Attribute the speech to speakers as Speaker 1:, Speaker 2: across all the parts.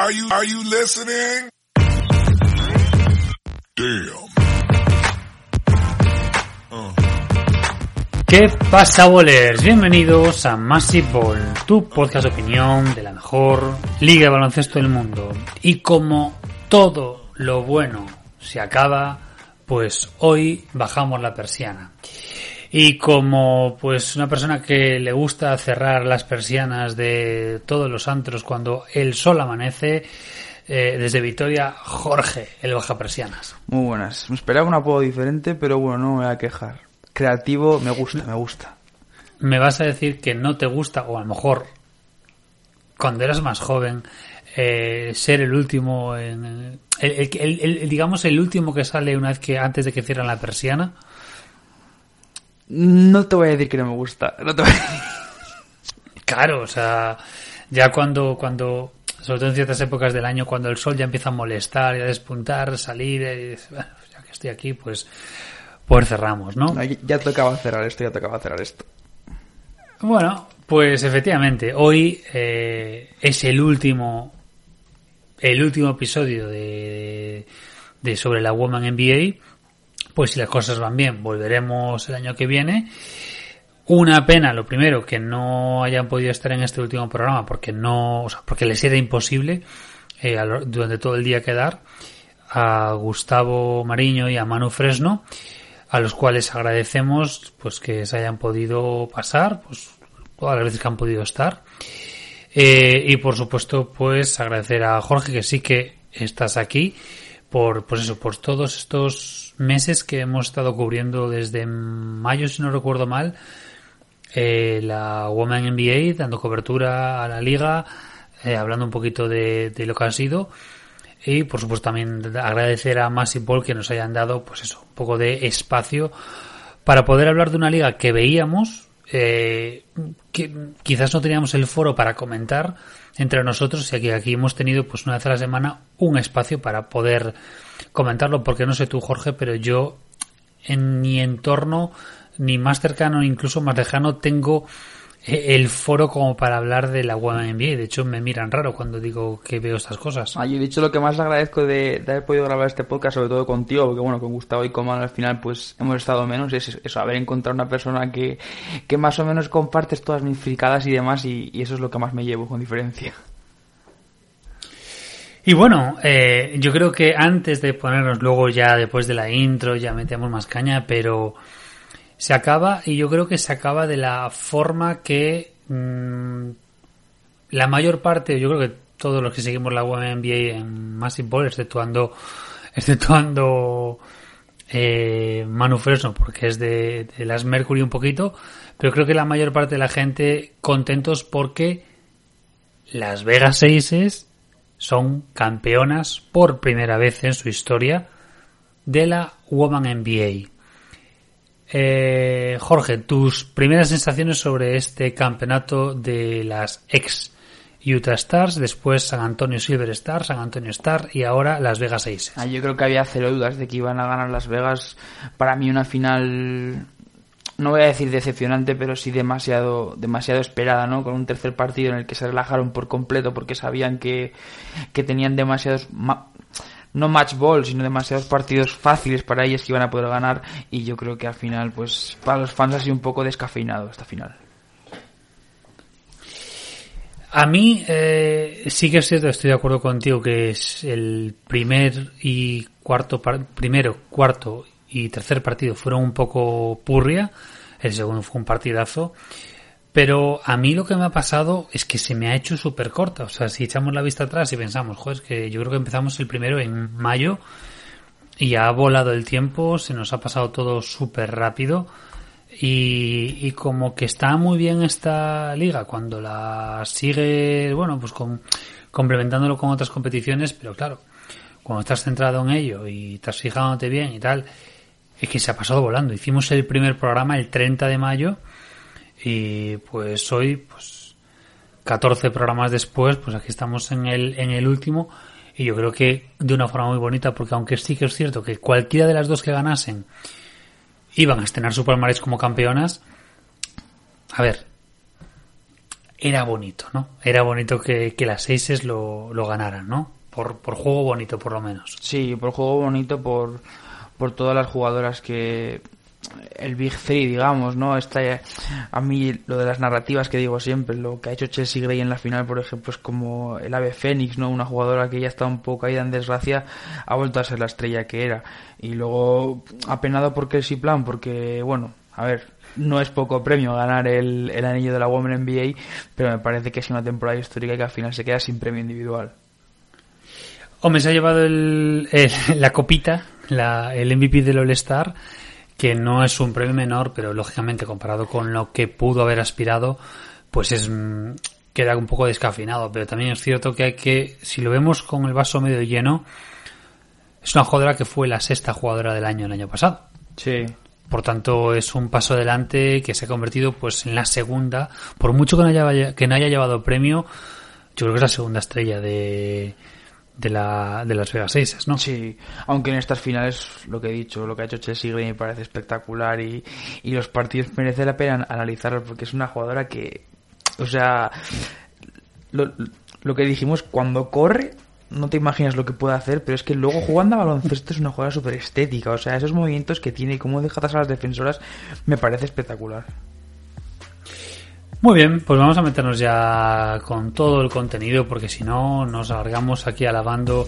Speaker 1: Are you, are you listening? Damn.
Speaker 2: ¿Qué pasa, bowlers? Bienvenidos a Massive Ball, tu podcast de opinión de la mejor liga de baloncesto del mundo. Y como todo lo bueno se acaba, pues hoy bajamos la persiana. Y como pues una persona que le gusta cerrar las persianas de todos los antros cuando el sol amanece, eh, desde Vitoria, Jorge, el baja persianas.
Speaker 3: Muy buenas. Me esperaba un apodo diferente, pero bueno, no me voy a quejar. Creativo, me gusta, me gusta.
Speaker 2: Me vas a decir que no te gusta, o a lo mejor cuando eras más joven, eh, ser el último en el, el- el- digamos el último que sale una vez que antes de que cierran la persiana
Speaker 3: No te voy a decir que no me gusta. No te voy a decir.
Speaker 2: claro o sea ya cuando cuando sobre todo en ciertas épocas del año cuando el sol ya empieza a molestar y a despuntar salir eh, "Bueno, ya que estoy aquí pues pues cerramos no
Speaker 3: No, ya tocaba cerrar esto, ya tocaba cerrar esto.
Speaker 2: Bueno, pues efectivamente, hoy eh, es el último, el último episodio de, de sobre la Woman NBA. Pues si las cosas van bien, volveremos el año que viene. Una pena, lo primero, que no hayan podido estar en este último programa porque no, o sea, porque les era imposible eh, durante todo el día quedar a Gustavo Mariño y a Manu Fresno, a los cuales agradecemos pues que se hayan podido pasar, pues todas las veces que han podido estar. Eh, y por supuesto, pues agradecer a Jorge que sí que estás aquí por, pues eso, por todos estos meses que hemos estado cubriendo desde mayo, si no recuerdo mal, eh, la Women NBA, dando cobertura a la liga, eh, hablando un poquito de, de lo que ha sido. Y por supuesto también agradecer a Mass y Paul que nos hayan dado, pues eso, un poco de espacio para poder hablar de una liga que veíamos, eh, que quizás no teníamos el foro para comentar entre nosotros y aquí, aquí hemos tenido pues una vez a la semana un espacio para poder comentarlo porque no sé tú Jorge pero yo en mi entorno ni más cercano incluso más lejano tengo el foro como para hablar de la Women NBA de hecho me miran raro cuando digo que veo estas cosas.
Speaker 3: Ah, yo he dicho lo que más agradezco de, de haber podido grabar este podcast, sobre todo contigo, porque bueno, con Gustavo y con Manu al final pues hemos estado menos, es eso, haber encontrado una persona que, que más o menos compartes todas mis fricadas y demás, y, y eso es lo que más me llevo, con diferencia.
Speaker 2: Y bueno, eh, yo creo que antes de ponernos luego ya después de la intro ya metemos más caña, pero se acaba y yo creo que se acaba de la forma que mm, la mayor parte, yo creo que todos los que seguimos la web NBA en Massive Ball, exceptuando, exceptuando eh, Manu Fresno, porque es de, las Mercury un poquito, pero creo que la mayor parte de la gente contentos porque las Vegas Aces son campeonas por primera vez en su historia de la Woman NBA. Eh, Jorge, tus primeras sensaciones sobre este campeonato de las ex Utah Stars, después San Antonio Silver Stars, San Antonio Star y ahora Las Vegas Aces.
Speaker 3: Ah, yo creo que había cero dudas de que iban a ganar Las Vegas. Para mí una final, no voy a decir decepcionante, pero sí demasiado, demasiado esperada, ¿no? Con un tercer partido en el que se relajaron por completo porque sabían que, que tenían demasiados, ma- no match ball, sino demasiados partidos fáciles para ellos que iban a poder ganar. Y yo creo que al final, pues, para los fans ha sido un poco descafeinado esta final.
Speaker 2: A mí eh, sí que es cierto, estoy de acuerdo contigo que es el primer y cuarto, primero, cuarto y tercer partido fueron un poco purria, el segundo fue un partidazo, pero a mí lo que me ha pasado es que se me ha hecho súper corta, o sea, si echamos la vista atrás y pensamos, joder, es que yo creo que empezamos el primero en mayo y ha volado el tiempo, se nos ha pasado todo súper rápido. Y, y como que está muy bien esta liga cuando la sigue, bueno, pues con, complementándolo con otras competiciones, pero claro, cuando estás centrado en ello y estás fijándote bien y tal, es que se ha pasado volando. Hicimos el primer programa el 30 de mayo y pues hoy, pues 14 programas después, pues aquí estamos en el, en el último y yo creo que de una forma muy bonita porque aunque sí que es cierto que cualquiera de las dos que ganasen iban a estrenar su palmarés como campeonas, a ver, era bonito, ¿no? Era bonito que, que las Aces lo, lo ganaran, ¿no? Por, por juego bonito, por lo menos.
Speaker 3: Sí, por juego bonito, por, por todas las jugadoras que el Big Three, digamos, ¿no? Está a mí lo de las narrativas que digo siempre, lo que ha hecho Chelsea Gray en la final, por ejemplo, es como el ave Fénix, ¿no? Una jugadora que ya está un poco caída en desgracia, ha vuelto a ser la estrella que era. Y luego apenado por Kelsey Plan, porque, bueno, a ver, no es poco premio ganar el, el anillo de la Women NBA, pero me parece que es una temporada histórica que al final se queda sin premio individual.
Speaker 2: Hombre, se ha llevado el, el- la copita, la, el MVP del All-Star, que no es un premio menor, pero lógicamente comparado con lo que pudo haber aspirado, pues es mm, queda un poco descafinado. Pero también es cierto que hay que, si lo vemos con el vaso medio lleno, es una jugadora que fue la sexta jugadora del año el año pasado.
Speaker 3: Sí.
Speaker 2: Por tanto, es un paso adelante que se ha convertido pues en la segunda. Por mucho que no haya, que no haya llevado premio, yo creo que es la segunda estrella de, de, la, de las Vegas Aces, ¿no?
Speaker 3: Sí, aunque en estas finales, lo que he dicho, lo que ha hecho Chelsea Gray me parece espectacular y, y los partidos merece la pena analizarlos porque es una jugadora que, o sea, lo, lo que dijimos, cuando corre, no te imaginas lo que puede hacer, pero es que luego jugando a baloncesto es una jugada súper estética, o sea, esos movimientos que tiene y cómo deja atrás a las defensoras me parece espectacular.
Speaker 2: Muy bien, pues vamos a meternos ya con todo el contenido porque si no nos alargamos aquí alabando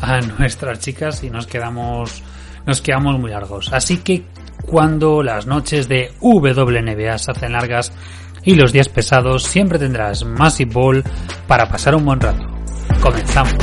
Speaker 2: a nuestras chicas y nos quedamos nos quedamos muy largos. Así que cuando las noches de WNBA se hacen largas y los días pesados, siempre tendrás Massive Ball para pasar un buen rato. Comenzamos.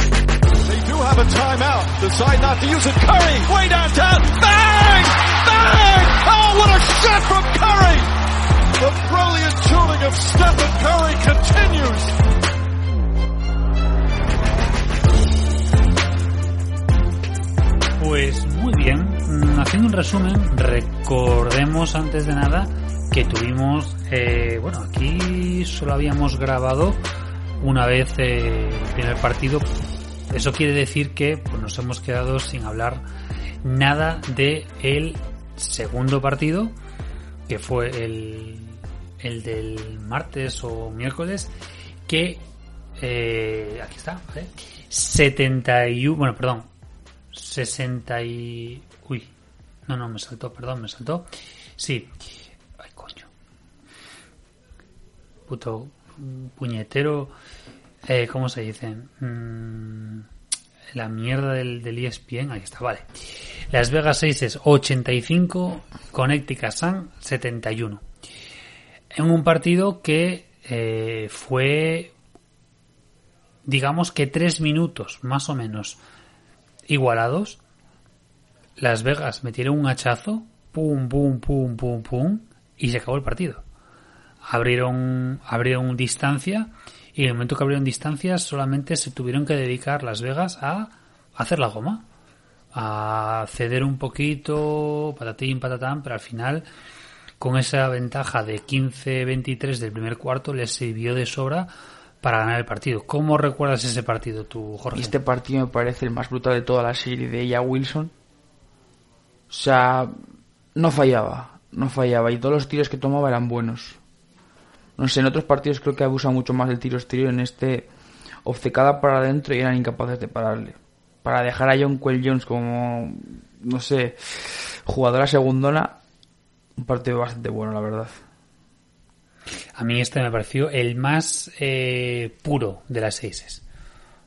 Speaker 2: Pues muy bien, Mm, haciendo un resumen, recordemos antes de nada que tuvimos, eh, bueno, aquí solo habíamos grabado una vez eh, el primer partido. Eso quiere decir que pues, nos hemos quedado sin hablar nada de el segundo partido, que fue el, el del martes o miércoles, que eh, aquí está, ¿vale? 71, bueno, perdón, 60 y... Uy, no, no, me saltó, perdón, me saltó. Sí. Ay, coño. Puto puñetero... Eh, ¿Cómo se dice? Mm, la mierda del, del ESPN, ahí está, vale. Las Vegas 6 es 85, Connecticut Sun 71. En un partido que eh, fue, digamos que tres minutos, más o menos, igualados. Las Vegas metieron un hachazo, pum, pum, pum, pum, pum, y se acabó el partido. Abrieron, abrieron distancia y en el momento que abrieron distancia solamente se tuvieron que dedicar Las Vegas a hacer la goma, a ceder un poquito, patatín, patatán, pero al final con esa ventaja de 15-23 del primer cuarto les sirvió de sobra para ganar el partido. ¿Cómo recuerdas ese partido tú, Jorge?
Speaker 3: Este partido me parece el más brutal de toda la serie de ella Wilson. O sea, no fallaba, no fallaba y todos los tiros que tomaba eran buenos. No sé, en otros partidos creo que abusa mucho más del tiro exterior. En este, obcecada para adentro y eran incapaces de pararle. Para dejar a John Quell Jones como, no sé, jugadora segundona, un partido bastante bueno, la verdad.
Speaker 2: A mí este me pareció el más eh, puro de las seises.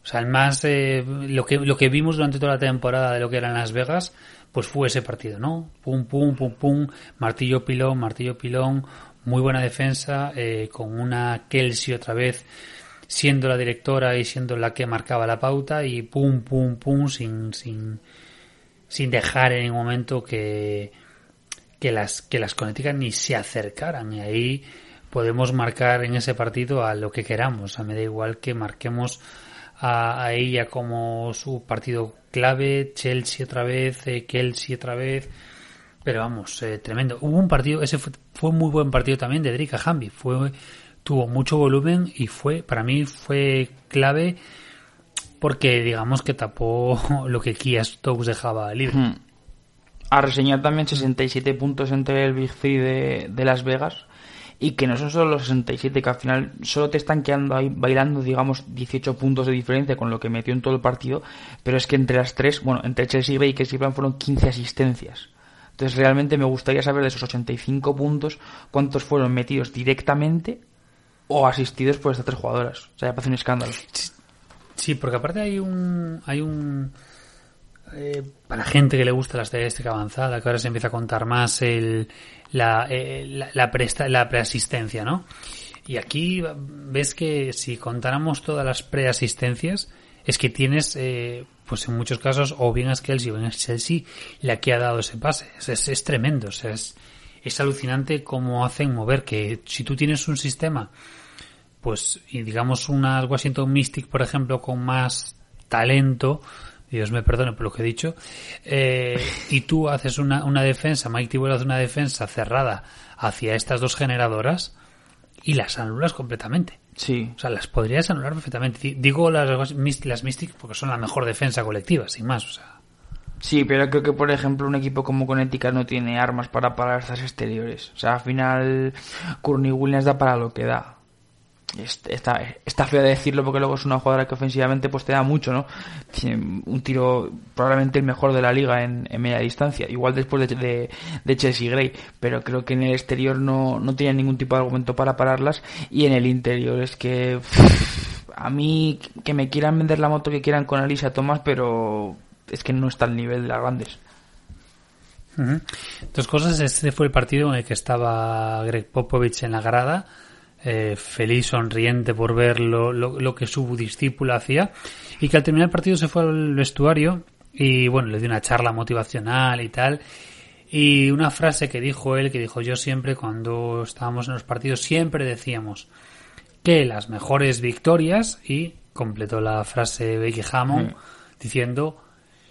Speaker 2: O sea, el más eh, lo que lo que vimos durante toda la temporada de lo que eran Las Vegas, pues fue ese partido, ¿no? Pum pum pum pum, martillo pilón, martillo pilón, muy buena defensa eh, con una Kelsey otra vez siendo la directora y siendo la que marcaba la pauta y pum pum pum sin sin sin dejar en ningún momento que que las que las Connecticut ni se acercaran y ahí podemos marcar en ese partido a lo que queramos. A me da igual que marquemos a, a ella como su partido clave, Chelsea otra vez, eh, Kelsey otra vez. Pero vamos, eh, tremendo. Hubo un partido, ese fue, fue un muy buen partido también de Drika Hamby. Fue, tuvo mucho volumen y fue, para mí fue clave porque digamos que tapó lo que Kia Stokes dejaba libre.
Speaker 3: Hmm. A reseñar también 67 puntos entre el Big Three de, de Las Vegas y que no son solo los 67, que al final solo te están quedando ahí bailando, digamos, 18 puntos de diferencia con lo que metió en todo el partido, pero es que entre las tres, bueno, entre Chelsea y Chelsea Plan fueron 15 asistencias. Entonces realmente me gustaría saber de esos 85 puntos cuántos fueron metidos directamente o asistidos por estas tres jugadoras. O sea, ya parece un escándalo.
Speaker 2: Sí, porque aparte hay un... Hay un eh, para gente que le gusta la estadística avanzada, que ahora se empieza a contar más el, la, eh, la, preasistencia, ¿no? Y aquí ves que si contáramos todas las preasistencias, es que tienes, eh, pues en muchos casos, o bien es Kelsey o bien es Chelsea la que ha dado ese pase. Es, tremendo, es alucinante cómo hacen mover, que si tú tienes un sistema, pues, y digamos unas Washington Mystic, por ejemplo, con más talento, Dios me perdone por lo que he dicho, eh, y tú haces una, una defensa, Mike Tibur hace una defensa cerrada hacia estas dos generadoras y las anulas completamente.
Speaker 3: Sí.
Speaker 2: O sea, las podrías anular perfectamente. Digo las, las Mystics porque son la mejor defensa colectiva, sin más. O sea.
Speaker 3: Sí, pero creo que, por ejemplo, un equipo como Connecticut no tiene armas para parar estas exteriores. O sea, al final, Courtney Williams da para lo que da está, está feo de decirlo porque luego es una jugadora que ofensivamente pues te da mucho, ¿no? Tiene un tiro probablemente el mejor de la liga en, media distancia, igual después de, de, de, Chelsea Gray, pero creo que en el exterior no, no tiene ningún tipo de argumento para pararlas y en el interior es que a mí que me quieran vender la moto que quieran con Alisa Thomas, pero es que no está al nivel de las grandes.
Speaker 2: Dos cosas, este fue el partido en el que estaba Greg Popovich en la grada, eh, feliz, sonriente por ver lo, lo, lo, que su discípulo hacía y que al terminar el partido se fue al vestuario y bueno, le dio una charla motivacional y tal y una frase que dijo él, que dijo yo siempre cuando estábamos en los partidos, siempre decíamos que las mejores victorias y completó la frase Becky Hammond mm. diciendo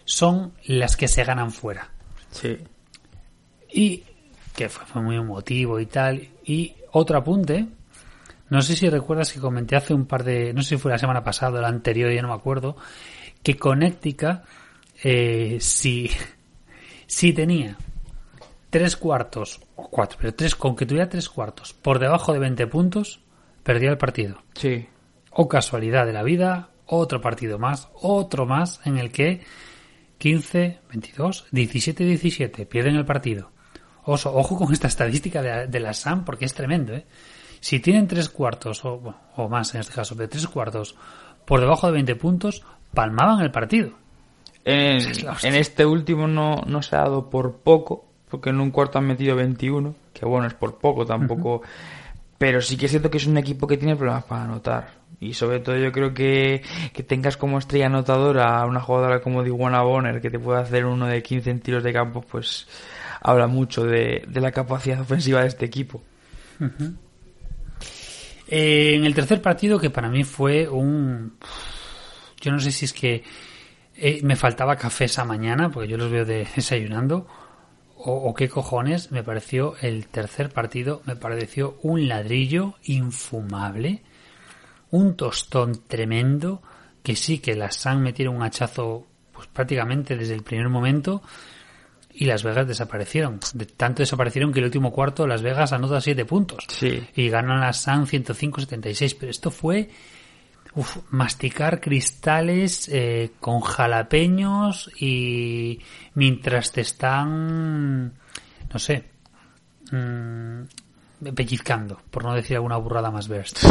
Speaker 2: son las que se ganan fuera.
Speaker 3: Sí.
Speaker 2: Y que fue, fue muy emotivo y tal. Y otro apunte no sé si recuerdas que comenté hace un par de, no sé si fue la semana pasada o la anterior, ya no me acuerdo, que Connecticut, eh, si, si tenía tres cuartos, o cuatro, pero tres, con que tuviera tres cuartos por debajo de 20 puntos, perdía el partido.
Speaker 3: Sí.
Speaker 2: O casualidad de la vida, otro partido más, otro más en el que 15, 22, 17, 17 pierden el partido. Oso, ojo con esta estadística de, de la SAM porque es tremendo, ¿eh? Si tienen tres cuartos, o, más en este caso, de tres cuartos por debajo de 20 puntos, palmaban el partido.
Speaker 3: En, en este último no, no, se ha dado por poco, porque en un cuarto han metido 21, que bueno, es por poco tampoco. Uh -huh. Pero sí que es cierto que es un equipo que tiene problemas para anotar. Y sobre todo yo creo que, que tengas como estrella anotadora a una jugadora como Diwana Bonner, que te puede hacer uno de 15 en tiros de campo, pues habla mucho de, de la capacidad ofensiva de este equipo.
Speaker 2: Uh -huh. Eh, en el tercer partido, que para mí fue un... Yo no sé si es que eh, me faltaba café esa mañana, porque yo los veo de, desayunando, o, qué cojones, me pareció el tercer partido, me pareció un ladrillo infumable, un tostón tremendo, que sí que las San metieron un hachazo pues prácticamente desde el primer momento, y Las Vegas desaparecieron. De tanto desaparecieron que el último cuarto Las Vegas anota 7 puntos.
Speaker 3: Sí.
Speaker 2: Y ganan a San 105-76. Pero esto fue uf, masticar cristales eh, con jalapeños y mientras te están, no sé, mmm, pellizcando, por no decir alguna burrada más verst.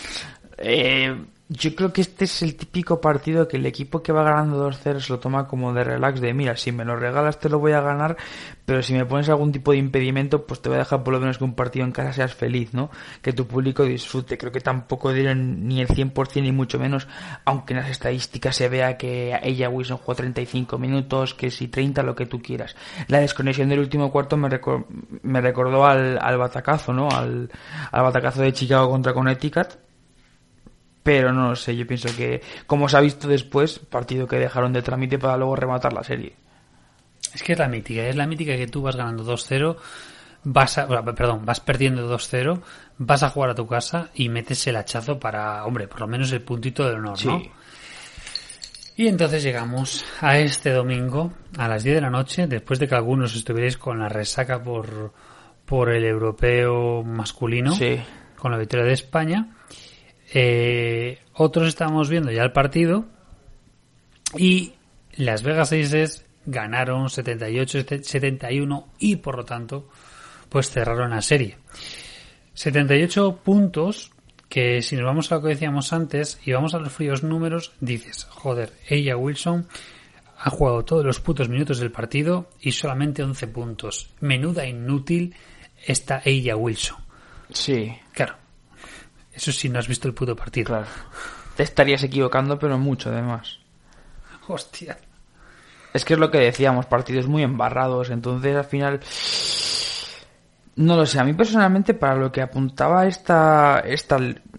Speaker 3: eh, yo creo que este es el típico partido que el equipo que va ganando 2-0 se lo toma como de relax, de mira, si me lo regalas te lo voy a ganar, pero si me pones algún tipo de impedimento, pues te voy a dejar por lo menos que un partido en casa seas feliz, ¿no? Que tu público disfrute. Creo que tampoco dieron ni el 100% ni mucho menos, aunque en las estadísticas se vea que ella Wilson jugó 35 minutos, que si 30, lo que tú quieras. La desconexión del último cuarto me, recor me recordó al, al batacazo, ¿no? Al, al batacazo de Chicago contra Connecticut pero no lo sé, yo pienso que, como se ha visto después, partido que dejaron de trámite para luego rematar la serie.
Speaker 2: Es que es la mítica, es la mítica que tú vas ganando 2-0, vas a, perdón, vas perdiendo 2-0, vas a jugar a tu casa y metes el hachazo para, hombre, por lo menos el puntito de honor,
Speaker 3: sí.
Speaker 2: ¿no? Y entonces llegamos a este domingo a las 10 de la noche, después de que algunos estuvierais con la resaca por, por el europeo masculino
Speaker 3: Sí.
Speaker 2: con la victoria de España. Eh, otros estábamos viendo ya el partido y Las Vegas Aces ganaron 78-71 y por lo tanto pues cerraron la serie. 78 puntos que si nos vamos a lo que decíamos antes y vamos a los fríos números, dices, joder, ella Wilson ha jugado todos los putos minutos del partido y solamente 11 puntos. Menuda inútil está ella Wilson.
Speaker 3: Sí,
Speaker 2: Claro. Eso sí, no has visto el puto partido.
Speaker 3: claro. Te estarías equivocando, pero mucho además.
Speaker 2: Hostia.
Speaker 3: Es que es lo que decíamos, partidos muy embarrados, entonces al final... No lo sé, a mí personalmente para lo que apuntaba esta, esta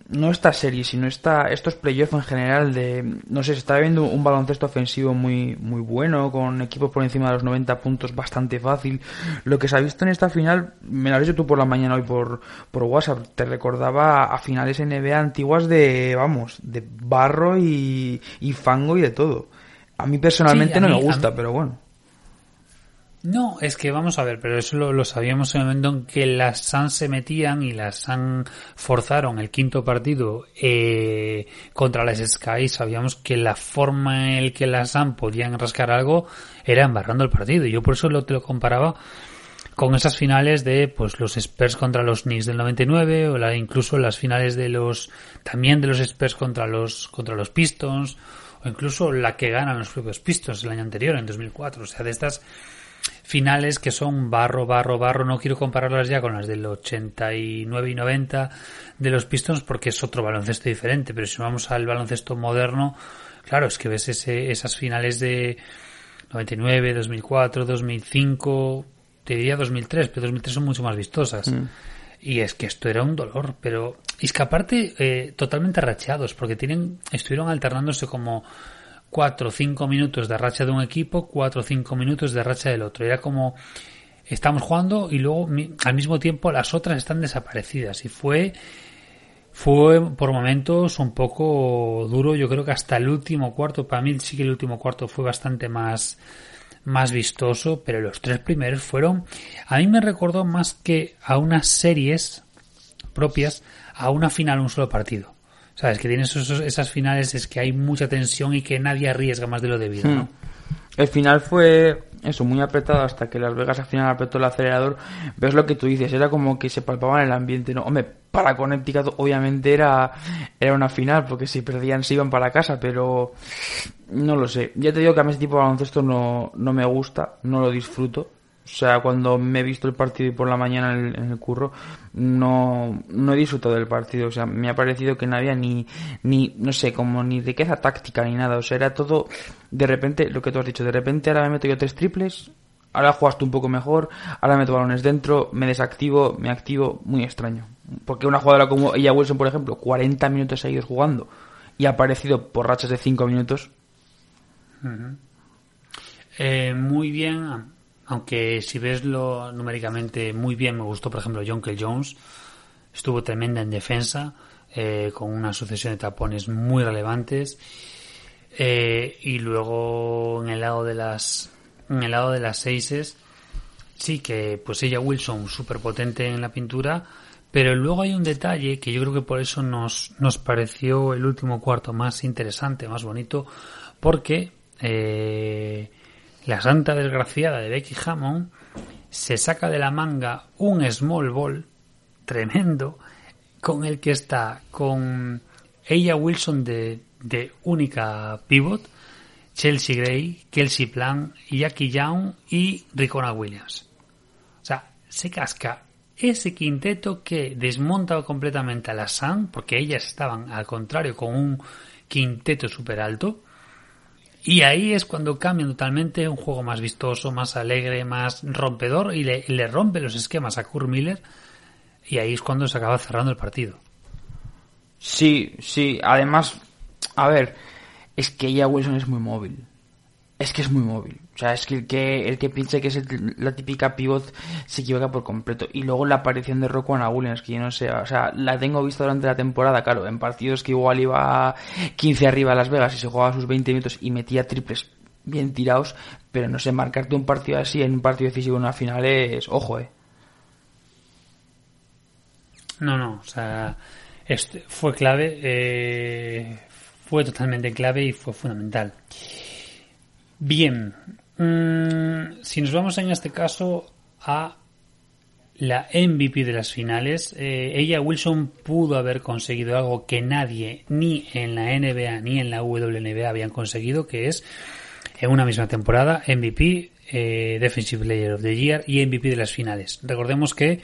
Speaker 3: no esta serie, sino esta, estos playoffs en general de, no sé, se está viendo un baloncesto ofensivo muy, muy bueno, con equipos por encima de los 90 puntos bastante fácil. Lo que se ha visto en esta final, me lo has dicho tú por la mañana hoy por, por WhatsApp, te recordaba a finales NBA antiguas de, vamos, de barro y, y fango y de todo. A mí personalmente
Speaker 2: Sí, a
Speaker 3: no
Speaker 2: mí-
Speaker 3: me gusta, pero bueno.
Speaker 2: No, es que vamos a ver, pero eso lo, sabíamos en el momento en que las Suns se metían y las Suns forzaron el quinto partido eh, contra las Sky. Sabíamos que la forma en que las Suns podían rascar algo era embarrando el partido. Y yo por eso lo, te lo comparaba con esas finales de pues los Spurs contra los Knicks del 99 o la, incluso las finales de los también de los Spurs contra los contra los Pistons o incluso la que ganan los propios Pistons el año anterior en 2004 o sea de estas finales que son barro, barro, barro. No quiero compararlas ya con las del 89 y 90 de los Pistons porque es otro baloncesto diferente. Pero si vamos al baloncesto moderno, claro, es que ves ese, esas finales de 99, 2004, 2005, te diría 2003, pero 2003 son mucho más vistosas. Y es que esto era un dolor, pero es que aparte eh, totalmente racheados, porque tienen, estuvieron alternándose como cuatro o cinco minutos de racha de un equipo, cuatro o cinco minutos de racha del otro. Era como estamos jugando y luego al mismo tiempo las otras están desaparecidas. Y fue fue por momentos un poco duro. Yo creo que hasta el último cuarto, para mí sí que el último cuarto fue bastante más más vistoso, pero los tres primeros fueron, a mí me recordó más que a unas series propias, a una final un solo partido. ¿Sabes? Que tienes esos- esas finales es que hay mucha tensión y que nadie arriesga más de lo debido, ¿no?
Speaker 3: El final fue eso, muy apretado hasta que Las Vegas al final apretó el acelerador. Ves lo que tú dices, era como que se palpaba en el ambiente, ¿no? Hombre, para Connecticut obviamente era, era una final, porque si perdían se iban para casa, pero no lo sé. Ya te digo que a mí este tipo de baloncesto no, no me gusta, no lo disfruto. O sea, cuando me he visto el partido y por la mañana en el, en el curro, no, no he disfrutado del partido. O sea, me ha parecido que no había ni, ni, no sé, como ni riqueza táctica ni nada. O sea, era todo, de repente, lo que tú has dicho, de repente ahora me meto yo tres triples, ahora juegas tú un poco mejor, ahora meto balones dentro, me desactivo, me activo, muy extraño. Porque una jugadora como ella Wilson, por ejemplo, 40 minutos seguidos jugando y ha aparecido por rachas de 5 minutos,
Speaker 2: Eh, muy bien, aunque si ves lo numéricamente muy bien, me gustó, por ejemplo, Jonkel Jones. Estuvo tremenda en defensa, eh, con una sucesión de tapones muy relevantes. Eh, y luego en el lado de las en el lado de las seises sí que pues ella Wilson súper potente en la pintura pero luego hay un detalle que yo creo que por eso nos, nos pareció el último cuarto más interesante, más bonito, porque eh, la santa desgraciada de Becky Hammond se saca de la manga un small ball tremendo con el que está con ella Wilson de, de única pivot, Chelsea Gray, Kelsey Plan, Jackie Young y Ricona Williams. O sea, se casca ese quinteto que desmonta completamente a la Sun, porque ellas estaban al contrario con un quinteto súper alto. Y ahí es cuando cambian totalmente un juego más vistoso, más alegre, más rompedor y le, le rompe los esquemas a Kurt Miller. Y ahí es cuando se acaba cerrando el partido.
Speaker 3: Sí, sí. Además, a ver, es que ella Wilson es muy móvil. Es que es muy móvil. O sea, es que el que, el que piense que es el- la típica pivot se equivoca por completo. Y luego la aparición de Roquan Williams, que yo no sé, o sea, la tengo vista durante la temporada, claro, en partidos que igual iba 15 arriba a Las Vegas y se jugaba sus 20 minutos y metía triples bien tirados, pero no sé, marcarte un partido así en un partido decisivo en una final es, ojo, eh.
Speaker 2: No, no, o sea, este fue clave, eh, fue totalmente clave y fue fundamental. Bien, mm, si nos vamos en este caso a la MVP de las finales, eh, ella Wilson pudo haber conseguido algo que nadie, ni en la NBA ni en la WNBA habían conseguido, que es en una misma temporada MVP, eh, Defensive Player of the Year y MVP de las finales. Recordemos que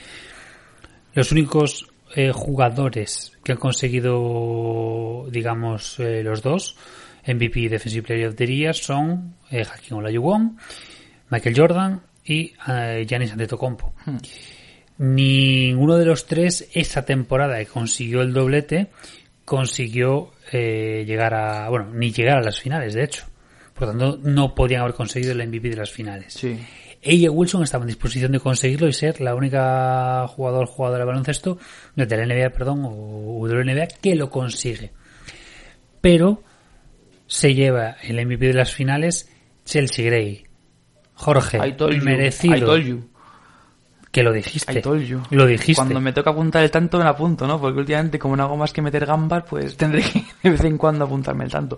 Speaker 2: los únicos eh, jugadores que han conseguido, digamos, los dos, MVP y Defensive Player of the Year, son eh, Hakim Olajuwon, Michael Jordan y eh, Giannis Antetokounmpo. Ninguno de los tres esa temporada que consiguió el doblete consiguió eh, llegar a, bueno, ni llegar a las finales, de hecho. Por lo tanto, no podían haber conseguido el MVP de las finales.
Speaker 3: Sí.
Speaker 2: Ella Wilson estaba en disposición de conseguirlo y ser la única jugador jugadora de baloncesto de la NBA, perdón, o WNBA que lo consigue. Pero se lleva el MVP de las finales Chelsea Gray. Jorge,
Speaker 3: I told you.
Speaker 2: merecido.
Speaker 3: I told you.
Speaker 2: Que lo dijiste.
Speaker 3: I told you.
Speaker 2: Lo dijiste.
Speaker 3: Cuando me toca apuntar el tanto me lo apunto, ¿no? Porque últimamente como no hago más que meter gambas, pues tendré que de vez en cuando apuntarme el tanto.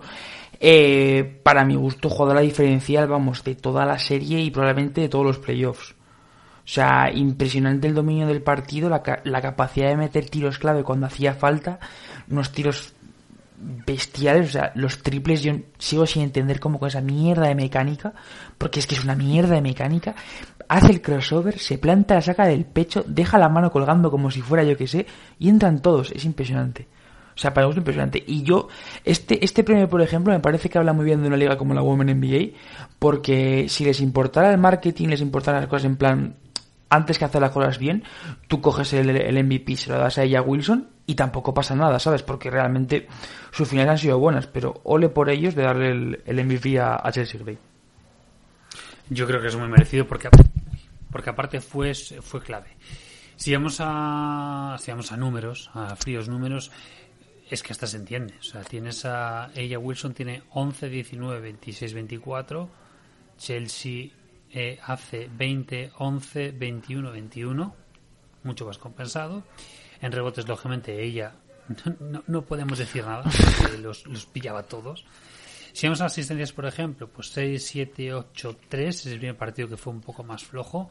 Speaker 3: Eh, para mi gusto, jugadora diferencial, vamos, de toda la serie y probablemente de todos los playoffs. O sea, impresionante el dominio del partido, la, ca- la capacidad de meter tiros clave cuando hacía falta, unos tiros bestiales, o sea, los triples yo sigo sin entender cómo con esa mierda de mecánica, porque es que es una mierda de mecánica, hace el crossover, se planta, la saca del pecho, deja la mano colgando como si fuera yo que sé, y entran todos, es impresionante. O sea, para mí es impresionante. Y yo, este, este premio, por ejemplo, me parece que habla muy bien de una liga como la Women NBA, porque si les importara el marketing, les importara las cosas en plan, antes que hacer las cosas bien, tú coges el, el MVP, se lo das a ella Wilson y tampoco pasa nada, ¿sabes? Porque realmente sus finales han sido buenas, pero ole por ellos de darle el, el MVP a, Chelsea Gray.
Speaker 2: Yo creo que es muy merecido porque, porque aparte fue, fue clave. Si vamos a, si vamos a números, a fríos números, es que hasta se entiende. O sea, tienes a ella Wilson tiene 11, 19, 26, 24. Chelsea eh, hace 20, 11, 21, 21. Mucho más compensado. En rebotes, lógicamente, ella no, no podemos decir nada, los, los pillaba todos. Si vamos a asistencias, por ejemplo, pues 6, 7, 8, 3, es el primer partido que fue un poco más flojo.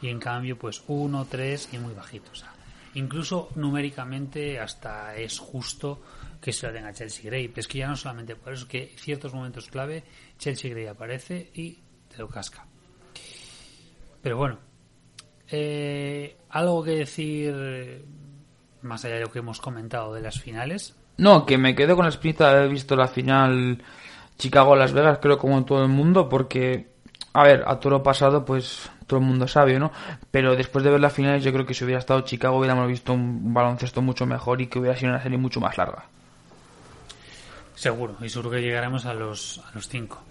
Speaker 2: Y en cambio, pues 1, 3 y muy bajito. O sea, incluso numéricamente hasta es justo que se lo den a Chelsea Gray. Pero es que ya no solamente por eso, que ciertos momentos clave, Chelsea Gray aparece y te lo casca. Pero bueno, eh, algo que decir más allá de lo que hemos comentado de las finales.
Speaker 3: No, que me quedo con la espinita de haber visto la final Chicago-Las Vegas, creo como todo el mundo, porque, a ver, a toro pasado, pues todo el mundo sabe, ¿no? Pero después de ver las finales, yo creo que si hubiera estado Chicago, hubiéramos visto un baloncesto mucho mejor y que hubiera sido una serie mucho más larga.
Speaker 2: Seguro, y seguro que llegaremos a los, a los cinco.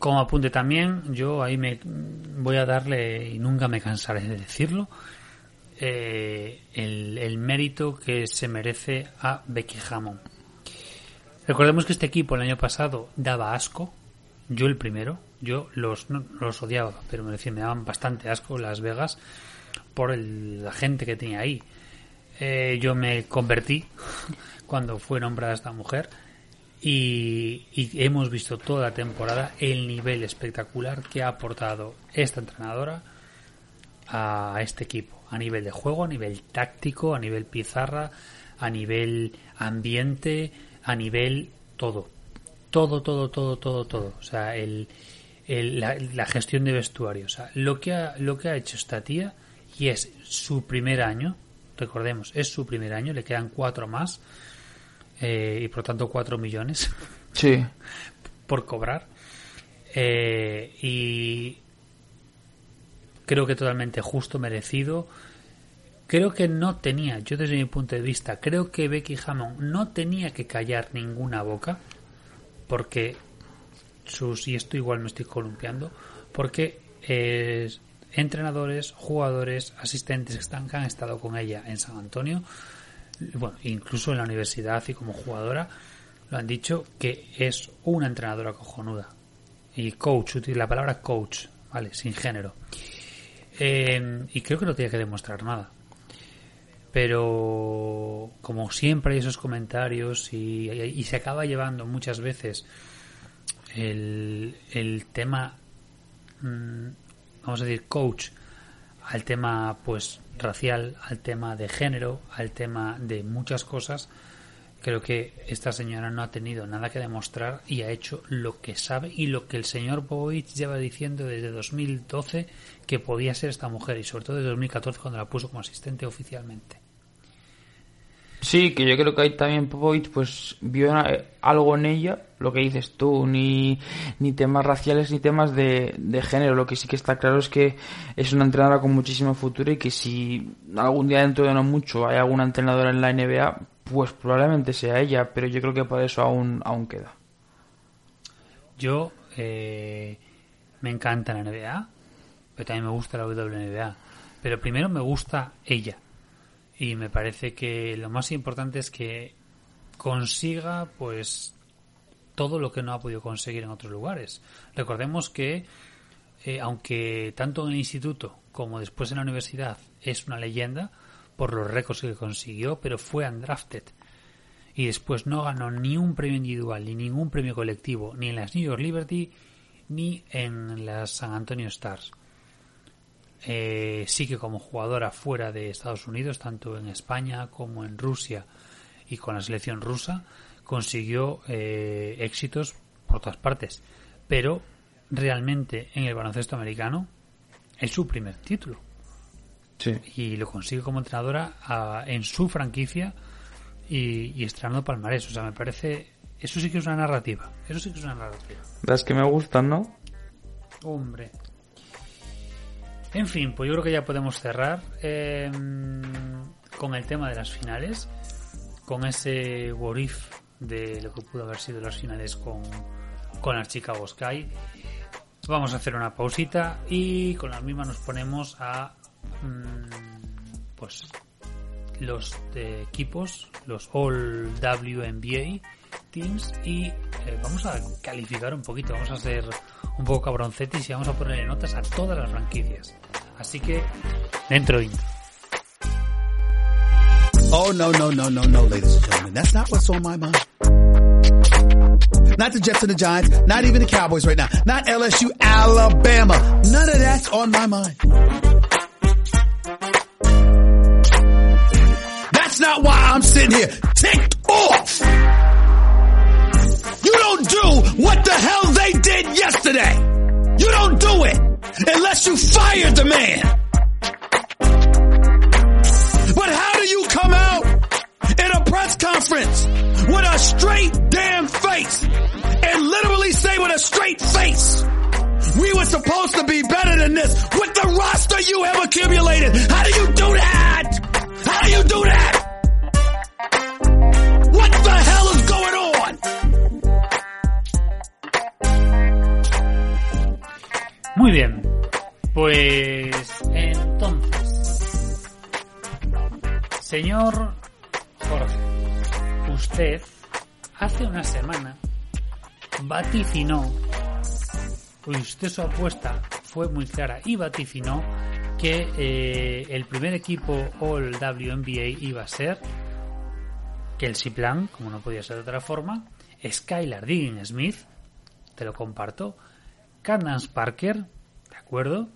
Speaker 2: Como apunte también, yo ahí me voy a darle, y nunca me cansaré de decirlo, eh, el, el mérito que se merece a Becky Hammond. Recordemos que este equipo el año pasado daba asco, yo el primero, yo los, no, los odiaba, pero me decía, me daban bastante asco Las Vegas por el- la gente que tenía ahí. Eh, yo me convertí cuando fue nombrada esta mujer y, hemos visto toda la temporada el nivel espectacular que ha aportado esta entrenadora a este equipo, a nivel de juego, a nivel táctico, a nivel pizarra, a nivel ambiente, a nivel todo. Todo, todo, todo, todo, todo. O sea, el, el- la, la gestión de vestuario. O sea, lo que, ha, lo que ha hecho esta tía, y es su primer año, recordemos, es su primer año, le quedan cuatro más, eh, y por tanto cuatro millones
Speaker 3: Sí.
Speaker 2: por cobrar. Eh, y creo que totalmente justo, merecido. Creo que no tenía, yo desde mi punto de vista, creo que Becky Hammond no tenía que callar ninguna boca, porque sus, y esto igual me estoy columpiando, porque eh, entrenadores, jugadores, asistentes que han estado con ella en San Antonio, bueno, incluso en la universidad y como jugadora, lo han dicho que es una entrenadora cojonuda. Y coach, la palabra coach, ¿vale? Sin género. Eh, y creo que no tiene que demostrar nada. pero como siempre hay esos comentarios y, y se acaba llevando muchas veces el, el tema, mm, vamos a decir, coach, al tema pues racial, al tema de género, al tema de muchas cosas, creo que esta señora no ha tenido nada que demostrar y ha hecho lo que sabe y lo que el señor Popovich lleva diciendo desde 2012 que podía ser esta mujer y sobre todo desde 2014 cuando la puso como asistente oficialmente.
Speaker 3: Sí, que yo creo que ahí también Popovich pues vio algo en ella, lo que dices tú, ni, temas raciales ni temas de, género. Lo que sí que está claro es que es una entrenadora con muchísimo futuro y que si algún día dentro de no mucho hay alguna entrenadora en la NBA, pues probablemente sea ella, pero yo creo que por eso aún, aún queda.
Speaker 2: Yo eh, me encanta la NBA, pero también me gusta la WNBA. Pero primero me gusta ella y me parece que lo más importante es que consiga pues todo lo que no ha podido conseguir en otros lugares. Recordemos que eh, aunque tanto en el instituto como después en la universidad es una leyenda por los récords que consiguió, pero fue undrafted y después no ganó ni un premio individual ni ningún premio colectivo ni en las New York Liberty ni en las San Antonio Stars eh, sí que como jugadora fuera de Estados Unidos, tanto en España como en Rusia y con la selección rusa, consiguió eh, éxitos por todas partes. Pero realmente en el baloncesto americano es su primer título. Y lo consigue como entrenadora en su franquicia y, y estrenando palmarés. O sea, me parece. Eso sí que es una narrativa. Eso sí que es una narrativa.
Speaker 3: Las que me gustan, ¿no?
Speaker 2: Hombre. En fin, pues yo creo que ya podemos cerrar eh, con el tema de las finales, con ese what if de lo que pudo haber sido las finales con, con las Chicago Sky. Vamos a hacer una pausita y con la misma nos ponemos a mm, pues los equipos, los All WNBA Teams y eh, vamos a calificar un poquito, vamos a hacer un poco cabroncetes y vamos a ponerle notas a todas las franquicias. Así que, dentro intro.
Speaker 4: Oh, no, no, no, no, no, ladies and gentlemen. That's not what's on my mind. Not the Jets and the Giants, not even the Cowboys right now, not LSU, Alabama. None of that's on my mind. That's not why I'm sitting here ticked off. You don't do what the hell they did yesterday. You don't do it unless you fired the man. But how do you come out in a press conference with a straight damn face and literally say with a straight face, we were supposed to be better than this with the roster you have accumulated. How do you do that? How do you do that?
Speaker 2: Muy bien. Pues entonces, señor Jorge, usted hace una semana vaticinó, usted su apuesta fue muy clara y vaticinó que eh, el primer equipo All WNBA iba a ser Kelsey Plan, como no podía ser de otra forma, Skylar Diggins Smith, te lo comparto, Candace Parker, ¿de acuerdo?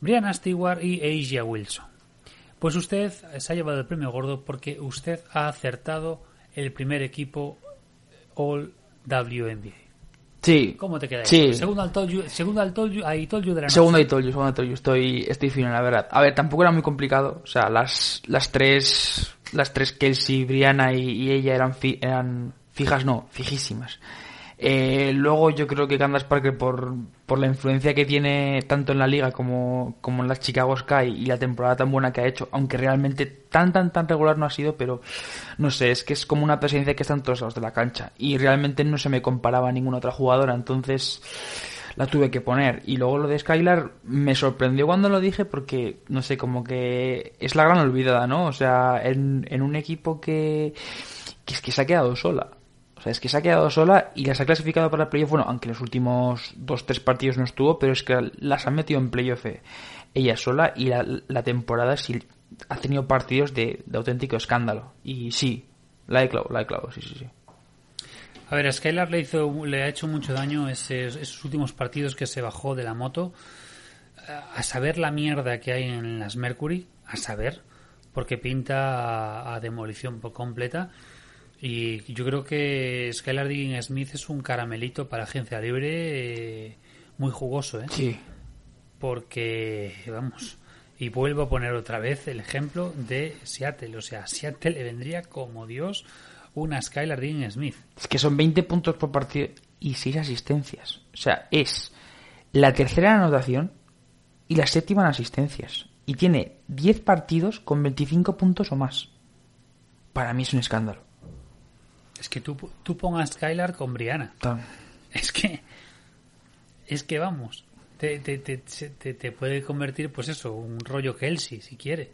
Speaker 2: Brianna Stewart y Asia Wilson. Pues usted se ha llevado el premio gordo porque usted ha acertado el primer equipo All WNBA.
Speaker 3: Sí.
Speaker 2: ¿Cómo te queda?
Speaker 3: Sí.
Speaker 2: Segundo al told you, segundo al you de la
Speaker 3: Segundo
Speaker 2: noche.
Speaker 3: segundo y told you. Estoy, estoy fino, la verdad. A ver, tampoco era muy complicado. O sea, las, las tres, las tres Kelsey, Brianna y, y ella eran, fi- eran fijas, no, fijísimas. Eh, luego yo creo que Candace Parker por, por la influencia que tiene tanto en la liga como, como en la Chicago Sky y la temporada tan buena que ha hecho, aunque realmente tan tan tan regular no ha sido, pero no sé, es que es como una presencia que está en todos lados de la cancha y realmente no se me comparaba a ninguna otra jugadora, entonces la tuve que poner. Y luego lo de Skylar me sorprendió cuando lo dije porque, no sé, como que es la gran olvidada, ¿no? O sea, en, en un equipo que, que es que se ha quedado sola. O sea, es que se ha quedado sola y las ha clasificado para el playoff. Bueno, aunque los últimos dos, tres partidos no estuvo, pero es que las ha metido en playoff eh, ella sola y la, la temporada, si ha tenido partidos de, de auténtico escándalo. Y sí, la he clavado, la he clavado, sí, sí, sí.
Speaker 2: A ver, a Skylar le, hizo, le ha hecho mucho daño ese- esos últimos partidos que se bajó de la moto. A saber la mierda que hay en las Mercury, a saber, porque pinta a, demolición completa. Y yo creo que Skylar Digging Smith es un caramelito para agencia libre eh, muy jugoso, ¿eh?
Speaker 3: Sí.
Speaker 2: porque vamos y vuelvo a poner otra vez el ejemplo de Seattle o sea Seattle le vendría como Dios una Skylar Dean Smith
Speaker 3: Es que son 20 puntos por partido y 6 asistencias. O sea, es la tercera en anotación y la séptima en asistencias. Y tiene 10 partidos con 25 puntos o más. Para mí es un escándalo.
Speaker 2: Es que tú, tú pongas Skylar con Brianna es que es que vamos te, te, te- te puede convertir pues eso un rollo Kelsey si quiere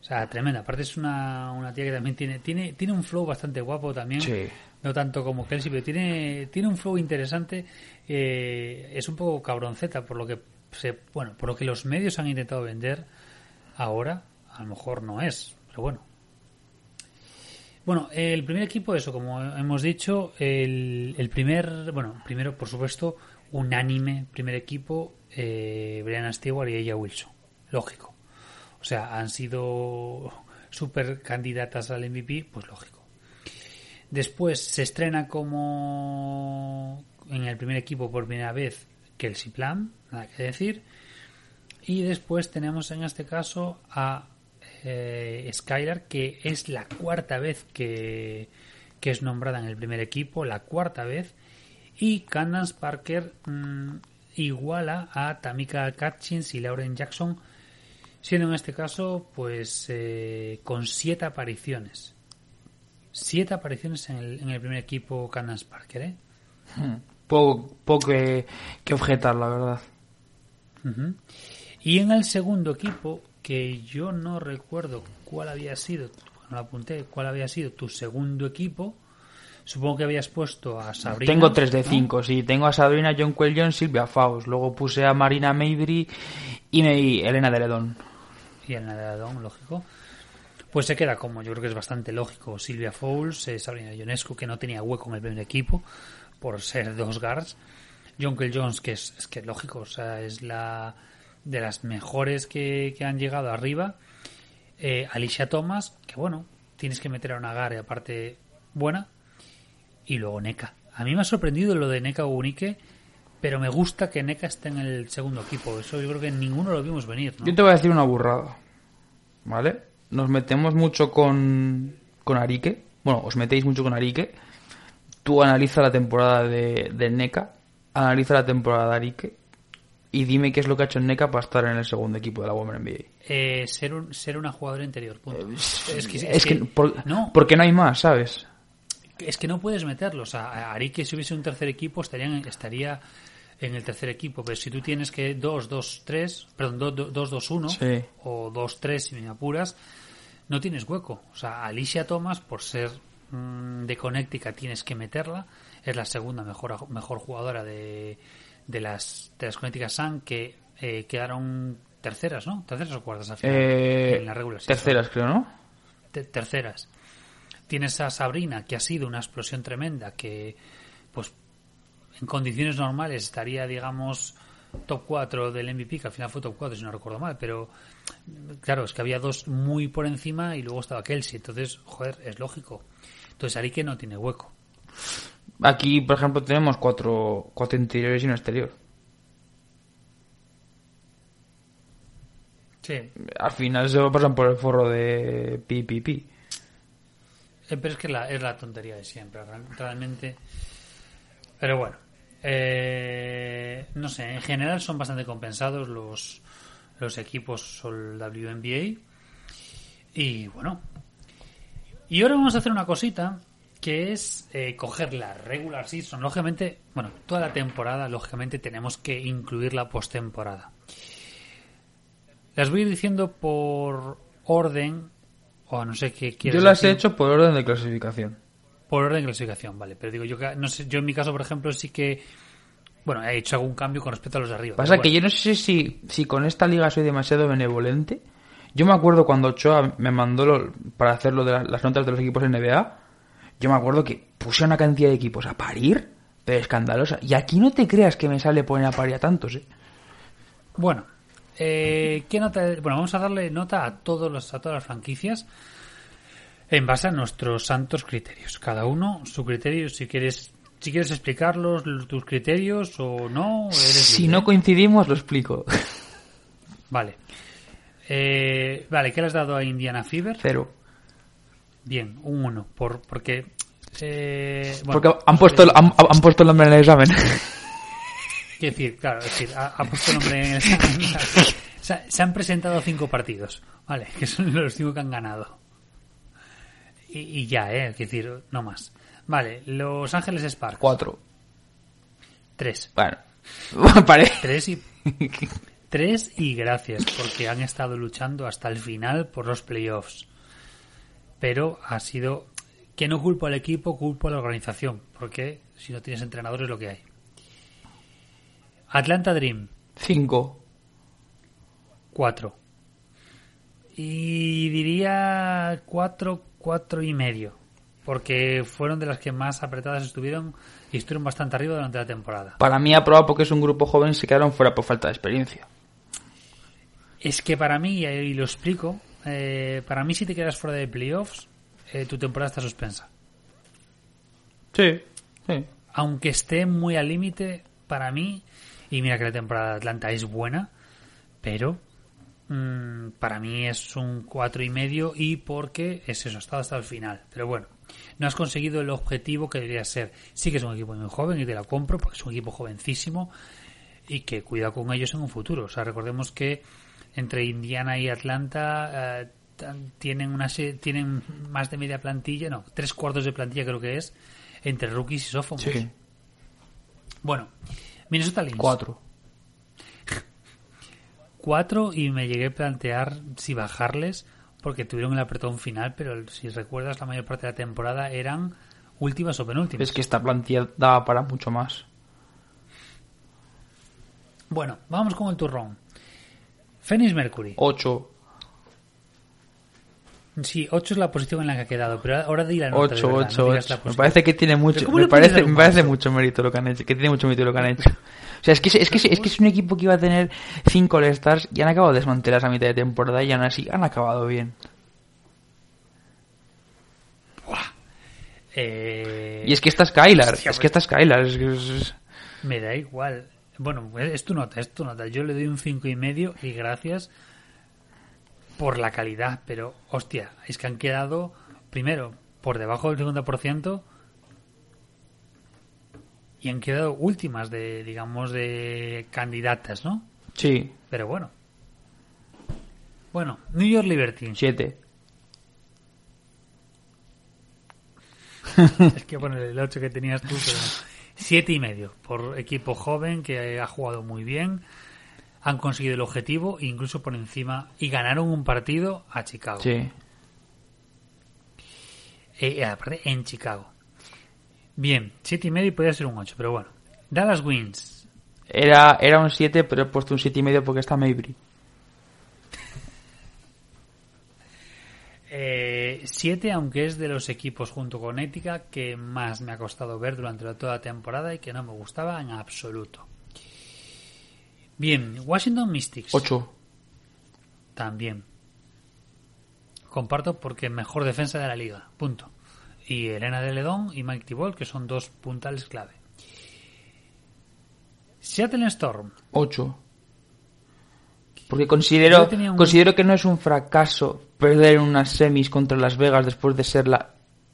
Speaker 2: o sea tremenda aparte es una, una tía que también tiene tiene tiene un flow bastante guapo también
Speaker 3: Sí.
Speaker 2: no tanto como Kelsey, pero tiene, tiene un flow interesante. eh, es un poco cabronceta por lo que se, bueno, por lo que los medios han intentado vender ahora, a lo mejor no es, pero bueno. Bueno, el primer equipo, eso, como hemos dicho, el, primer, bueno, primero, por supuesto, unánime primer equipo, eh, Brianna Stewart y ella Wilson. Lógico. O sea, han sido super candidatas al MVP, pues lógico. Después se estrena como en el primer equipo por primera vez Kelsey Plum, nada que decir. Y después tenemos en este caso a eh, Skylar, que es la cuarta vez que, que es nombrada en el primer equipo, la cuarta vez. Y Candace Parker mm, iguala a Tamika Catchins y Lauren Jackson, siendo en este caso pues eh, con siete apariciones. Siete apariciones en el, en el primer equipo Candace Parker, ¿eh?
Speaker 3: Poco, poco que, que objetar, la verdad.
Speaker 2: Y en el segundo equipo, que yo no recuerdo cuál había sido, no apunté, cuál había sido tu segundo equipo, supongo que habías puesto a Sabrina.
Speaker 3: Tengo 3 de
Speaker 2: ¿no?
Speaker 3: 5, sí. Tengo a Sabrina, John John, Silvia Faust. Luego puse a Marina Mabry y, me, y Elena de Ledón.
Speaker 2: Y el nadadón, lógico. Pues se queda como, yo creo que es bastante lógico, Silvia Fowles, eh, Sabrina Ionescu, que no tenía hueco en el primer equipo, por ser dos guards. John Jones, que es, es que es lógico, o sea, es la de las mejores que, que han llegado arriba. Eh, Alicia Thomas, que bueno, tienes que meter a una gar aparte buena. Y luego Neka. A mí me ha sorprendido lo de Neka Unique, pero me gusta que Neka esté en el segundo equipo. Eso yo creo que ninguno lo vimos venir. ¿no?
Speaker 3: Yo te voy a decir una burrada. ¿Vale? Nos metemos mucho con, con Arique. Bueno, os metéis mucho con Arique. Tú analiza la temporada de, de NECA. Analiza la temporada de Arique. Y dime qué es lo que ha hecho NECA para estar en el segundo equipo de la Women NBA.
Speaker 2: Eh, ser, un, ser una jugadora interior. punto.
Speaker 3: Es que, por-
Speaker 2: no,
Speaker 3: porque no hay más, ¿sabes?
Speaker 2: es que no puedes meterlo. O sea, Arique, si hubiese un tercer equipo, estaría en, estaría en el tercer equipo. Pero si tú tienes que 2, 2, 3, perdón, 2, 2, 2, 1
Speaker 3: Sí.
Speaker 2: o 2, 3, si me apuras, no tienes hueco. O sea, Alicia Thomas, por ser mm, de Connecticut, tienes que meterla. Es la segunda mejor, mejor jugadora de, de las de las Connecticut Sun que eh, quedaron terceras, ¿no? Terceras o cuartas al final
Speaker 3: Eh,
Speaker 2: en la regular
Speaker 3: terceras, creo, ¿no?
Speaker 2: Te- terceras. Tienes a Sabrina, que ha sido una explosión tremenda, que pues en condiciones normales estaría, digamos, top 4 del MVP, que al final fue top 4, si no recuerdo mal, pero claro, es que había dos muy por encima y luego estaba Kelsey, entonces, joder, es lógico. Entonces Arique no tiene hueco.
Speaker 3: Aquí, por ejemplo, tenemos cuatro, cuatro interiores y un exterior.
Speaker 2: Sí,
Speaker 3: Al final se lo pasan por el forro de PPP.
Speaker 2: Eh, Pero es que la, es la tontería de siempre, real- realmente. Pero bueno, eh, no sé, en general son bastante compensados los, los equipos sol WNBA. Y bueno, y ahora vamos a hacer una cosita que es eh, coger la regular season. Lógicamente, bueno, toda la temporada, lógicamente tenemos que incluir la postemporada. Las voy a ir diciendo por orden, o a no sé qué
Speaker 3: Yo
Speaker 2: quieres
Speaker 3: las he hecho por orden de clasificación.
Speaker 2: Por orden de clasificación, vale. Pero digo, yo, no sé, yo en mi caso, por ejemplo, sí que. Bueno, he hecho algún cambio con respecto a los de arriba.
Speaker 3: Pasa que
Speaker 2: bueno.
Speaker 3: yo no sé si, si con esta liga soy demasiado benevolente. Yo me acuerdo cuando Ochoa me mandó lo- para hacer lo de la- las notas de los equipos NBA, yo me acuerdo que puse una cantidad de equipos a parir, pero escandalosa. Y aquí no te creas que me sale poner a parir a tantos, ¿eh?
Speaker 2: Bueno, eh, ¿qué nota? Bueno, vamos a darle nota a todos los, a todas las franquicias en base a nuestros santos criterios. Cada uno su criterio. Si quieres, si quieres explicarlos tus criterios o no, eres
Speaker 3: Si
Speaker 2: libre.
Speaker 3: no coincidimos, lo explico.
Speaker 2: Vale. Eh, vale, ¿qué le has dado a Indiana Fever?
Speaker 3: Cero.
Speaker 2: Bien, un 1. Por, porque. eh, bueno,
Speaker 3: Porque han puesto, el- han, han puesto el nombre en el examen.
Speaker 2: Quiero decir, claro, es decir, ha, ha puesto nombre en el examen. Se, ha- se han presentado cinco partidos, ¿vale? Que son los cinco que han ganado. Y, y ya, ¿eh? Quiero decir, no más. Vale, Los Ángeles Sparks.
Speaker 3: Cuatro.
Speaker 2: Tres.
Speaker 3: Bueno. Parece.
Speaker 2: Tres y... Tres y gracias, porque han estado luchando hasta el final por los playoffs. Pero ha sido... Que no culpo al equipo, culpo a la organización, porque si no tienes entrenadores lo que hay. Atlanta Dream.
Speaker 3: Cinco.
Speaker 2: 4. Y diría 4, 4 y medio. Porque fueron de las que más apretadas estuvieron y estuvieron bastante arriba durante la temporada.
Speaker 3: Para mí, aprobado porque es un grupo joven y se quedaron fuera por falta de experiencia.
Speaker 2: Es que para mí, y lo explico, eh, para mí si te quedas fuera de playoffs, eh, tu temporada está suspensa.
Speaker 3: Sí. Sí.
Speaker 2: Aunque esté muy al límite, para mí, y mira que la temporada de Atlanta es buena, pero mm, para mí es un cuatro y medio y porque es eso, ha estado hasta el final. Pero bueno, no has conseguido el objetivo que debería ser. Sí que es un equipo muy joven y te la compro porque es un equipo jovencísimo y que cuida con ellos en un futuro. O sea, recordemos que entre Indiana y Atlanta eh, tienen una tienen más de media plantilla, no, tres cuartos de plantilla creo que es entre rookies y sophomores.
Speaker 3: Sí.
Speaker 2: Bueno, Minnesota Lynx.
Speaker 3: Cuatro.
Speaker 2: Cuatro y me llegué a plantear si bajarles porque tuvieron el apretón final, pero si recuerdas la mayor parte de la temporada eran últimas o penúltimas.
Speaker 3: Es que esta plantilla daba para mucho más.
Speaker 2: Bueno, vamos con el turrón. Phoenix Mercury.
Speaker 3: Ocho.
Speaker 2: Sí, 8 es la posición en la que ha quedado, pero ahora di la nota. de
Speaker 3: Ocho,
Speaker 2: verdad,
Speaker 3: ocho,
Speaker 2: no digas la
Speaker 3: ocho. Me
Speaker 2: posición.
Speaker 3: parece que tiene mucho,
Speaker 2: ¿Pero cómo
Speaker 3: me parece, me parece mucho mérito lo que han hecho, que tiene mucho mérito lo que han hecho. O sea, es que es, es que, es que es un equipo que iba a tener cinco All-Stars y han acabado de desmantelar a mitad de temporada y aún así han acabado bien.
Speaker 2: Eh,
Speaker 3: Y es que esta es Skylar,
Speaker 2: Hostia,
Speaker 3: es que esta es Skylar. es que es-
Speaker 2: Me da igual. Bueno, es tu nota, es tu nota. Yo le doy un cinco y medio y gracias por la calidad, pero hostia, es que han quedado primero por debajo del 50% y han quedado últimas de, digamos, de candidatas, ¿no?
Speaker 3: Sí,
Speaker 2: Pero bueno. Bueno, New York Liberty.
Speaker 3: siete.
Speaker 2: Es que bueno, el 8 que tenías tú, pero. Siete y medio por equipo joven que ha jugado muy bien. Han conseguido el objetivo, incluso por encima, y ganaron un partido a Chicago.
Speaker 3: Sí.
Speaker 2: Eh, aparte, en Chicago. Bien, siete y medio y podría ser un 8, pero bueno. Dallas Wins.
Speaker 3: Era, era un 7, pero he puesto un siete y medio porque está Mabry.
Speaker 2: 7, Eh, aunque es de los equipos junto con Ética que más me ha costado ver durante toda la temporada y que no me gustaba en absoluto. Bien, Washington Mystics.
Speaker 3: 8.
Speaker 2: También. Comparto porque mejor defensa de la liga. Punto. Y Elena de Ledón y Mike Tibol, que son dos puntales clave. Seattle Storm.
Speaker 3: 8. Porque considero,
Speaker 2: un-
Speaker 3: considero que no es un fracaso perder unas semis contra Las Vegas después de ser la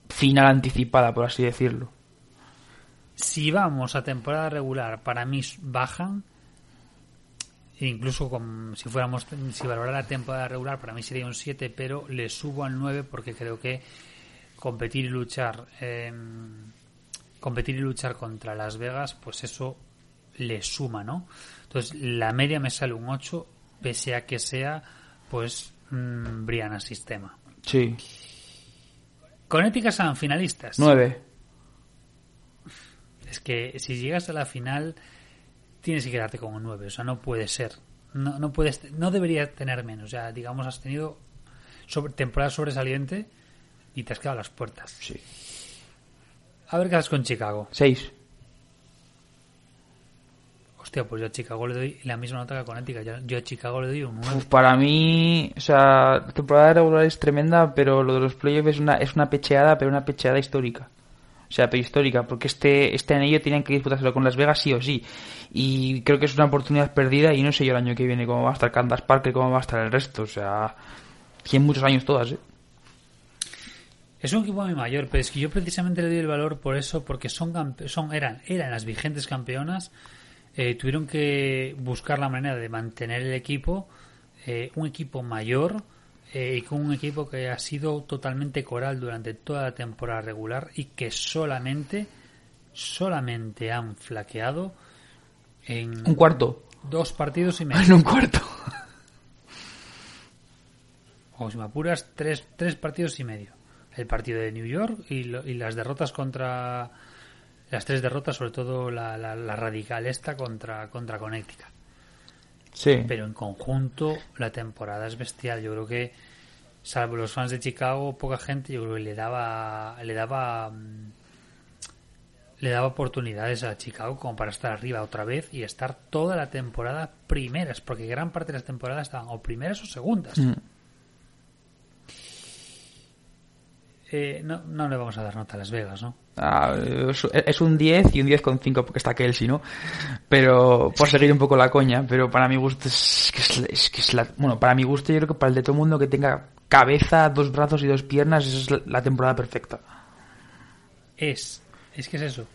Speaker 3: final anticipada, por así decirlo.
Speaker 2: Si vamos a temporada regular, para mí bajan. E incluso con, si fuéramos si valorara la temporada regular, para mí sería un 7, pero le subo al 9 porque creo que competir y luchar em, competir y luchar contra Las Vegas, pues eso le suma, ¿no? Entonces, la media me sale un 8, pese a que sea, pues, mm, Briana Sistema.
Speaker 3: Sí.
Speaker 2: Con éticas sean finalistas.
Speaker 3: 9.
Speaker 2: Es que si llegas a la final, tienes que quedarte con un 9. O sea, no puede ser. No, no puedes, no deberías tener menos. O sea, digamos, has tenido sobre, temporada sobresaliente y te has quedado a las puertas.
Speaker 3: Sí.
Speaker 2: A ver qué haces con Chicago.
Speaker 3: Seis.
Speaker 2: Hostia, pues yo a Chicago le doy la misma nota que con Ética. Yo, a Chicago le doy un 9.
Speaker 3: Uf, para mí, o sea, la temporada regular es tremenda, pero lo de los playoffs es una, es una pecheada, pero una pecheada histórica. O sea, prehistórica, porque este, este anillo tenían que disputárselo con Las Vegas sí o sí. Y creo que es una oportunidad perdida y no sé yo el año que viene cómo va a estar Candas Park y cómo va a estar el resto. O sea, tienen muchos años todas, ¿eh?
Speaker 2: Es un equipo muy mayor, pero es que yo precisamente le doy el valor por eso, porque son, son eran, eran las vigentes campeonas, eh, tuvieron que buscar la manera de mantener el equipo, eh, un equipo mayor eh, y con un equipo que ha sido totalmente coral durante toda la temporada regular y que solamente, solamente han flaqueado en
Speaker 3: Un cuarto.
Speaker 2: dos partidos y medio.
Speaker 3: En un cuarto.
Speaker 2: o si me apuras, tres, tres partidos y medio. El partido de New York y, lo- y las derrotas contra. Las tres derrotas, sobre todo la, la- la radical esta contra, contra Connecticut.
Speaker 3: Sí.
Speaker 2: Pero en conjunto, la temporada es bestial. Yo creo que, salvo los fans de Chicago, poca gente, yo creo que le daba. Le daba. mm, Le daba oportunidades a Chicago como para estar arriba otra vez y estar toda la temporada primeras, porque gran parte de las temporadas estaban o primeras o segundas.
Speaker 3: Mm.
Speaker 2: Eh, no, no le vamos a dar nota a Las Vegas, ¿no?
Speaker 3: Ah, es, un 10 y un 10,5 porque está Kelsey, ¿no? Pero, por seguir un poco la coña, pero para mi gusto es que es, la- es que es la, bueno, para mi gusto yo creo que para el de todo el mundo que tenga cabeza, dos brazos y dos piernas, esa es la, temporada perfecta.
Speaker 2: Es, es que es eso.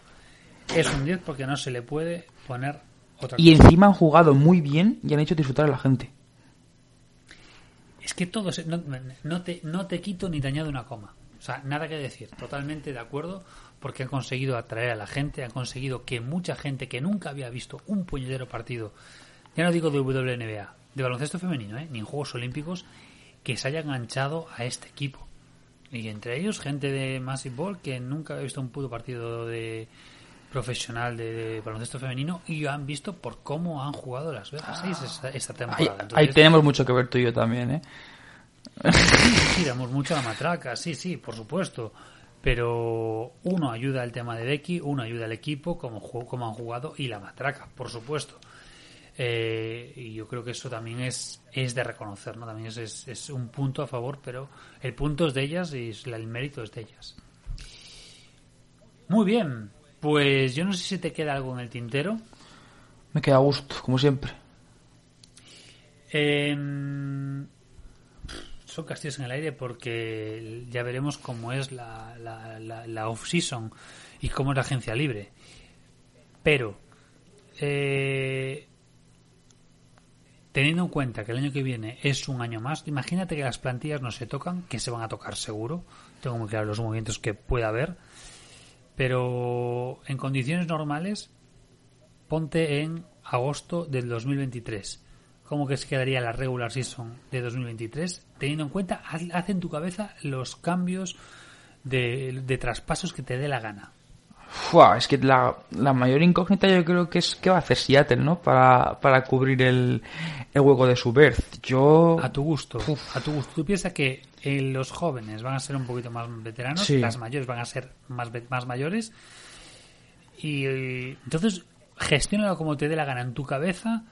Speaker 2: Es un 10 porque no se le puede poner otra
Speaker 3: Y
Speaker 2: cosa.
Speaker 3: encima han jugado muy bien y han hecho disfrutar a la gente.
Speaker 2: Es que todo se- no, no te, no te quito ni te añado una coma. O sea, nada que decir. Totalmente de acuerdo porque han conseguido atraer a la gente, han conseguido que mucha gente que nunca había visto un puñetero partido, ya no digo de WNBA, de baloncesto femenino, ¿eh? ni en Juegos Olímpicos, que se haya enganchado a este equipo. Y entre ellos gente de Massive Ball que nunca había visto un puto partido de profesional de, de baloncesto femenino y han visto por cómo han jugado las Vegas Aces esta, esta
Speaker 3: Ahí,
Speaker 2: temporada.
Speaker 3: ahí
Speaker 2: Entonces,
Speaker 3: tenemos mucho que ver tú y yo también, ¿eh?
Speaker 2: Sí, damos mucho a la matraca, sí, sí, por supuesto. Pero uno ayuda al tema de Becky, uno ayuda al equipo, como, como han jugado, y la matraca, por supuesto. Eh, y yo creo que eso también es, es de reconocer, ¿no? También es, es, es un punto a favor, pero el punto es de ellas y el mérito es de ellas. Muy bien, pues yo no sé si te queda algo en el tintero.
Speaker 3: Me queda a gusto, como siempre.
Speaker 2: Em, son castillos en el aire porque ya veremos cómo es la, la, la- off-season y cómo es la agencia libre. Pero, eh, teniendo en cuenta que el año que viene es un año más, imagínate que las plantillas no se tocan, que se van a tocar seguro. Tengo muy claro los movimientos que pueda haber. Pero en condiciones normales, ponte en agosto del 2023. ¿Cómo que se quedaría la regular season de 2023? Teniendo en cuenta, haz, haz en tu cabeza los cambios de, de traspasos que te dé la gana.
Speaker 3: Fua, es que la, la mayor incógnita yo creo que es qué va a hacer Seattle, ¿no? Para, para cubrir el, el hueco de su berth. Yo...
Speaker 2: A tu gusto. A tu gusto. Tú piensas que eh, los jóvenes van a ser un poquito más veteranos,
Speaker 3: Sí.
Speaker 2: las mayores van a ser más, más mayores. Y eh, entonces, gestiónalo como te dé la gana en tu cabeza.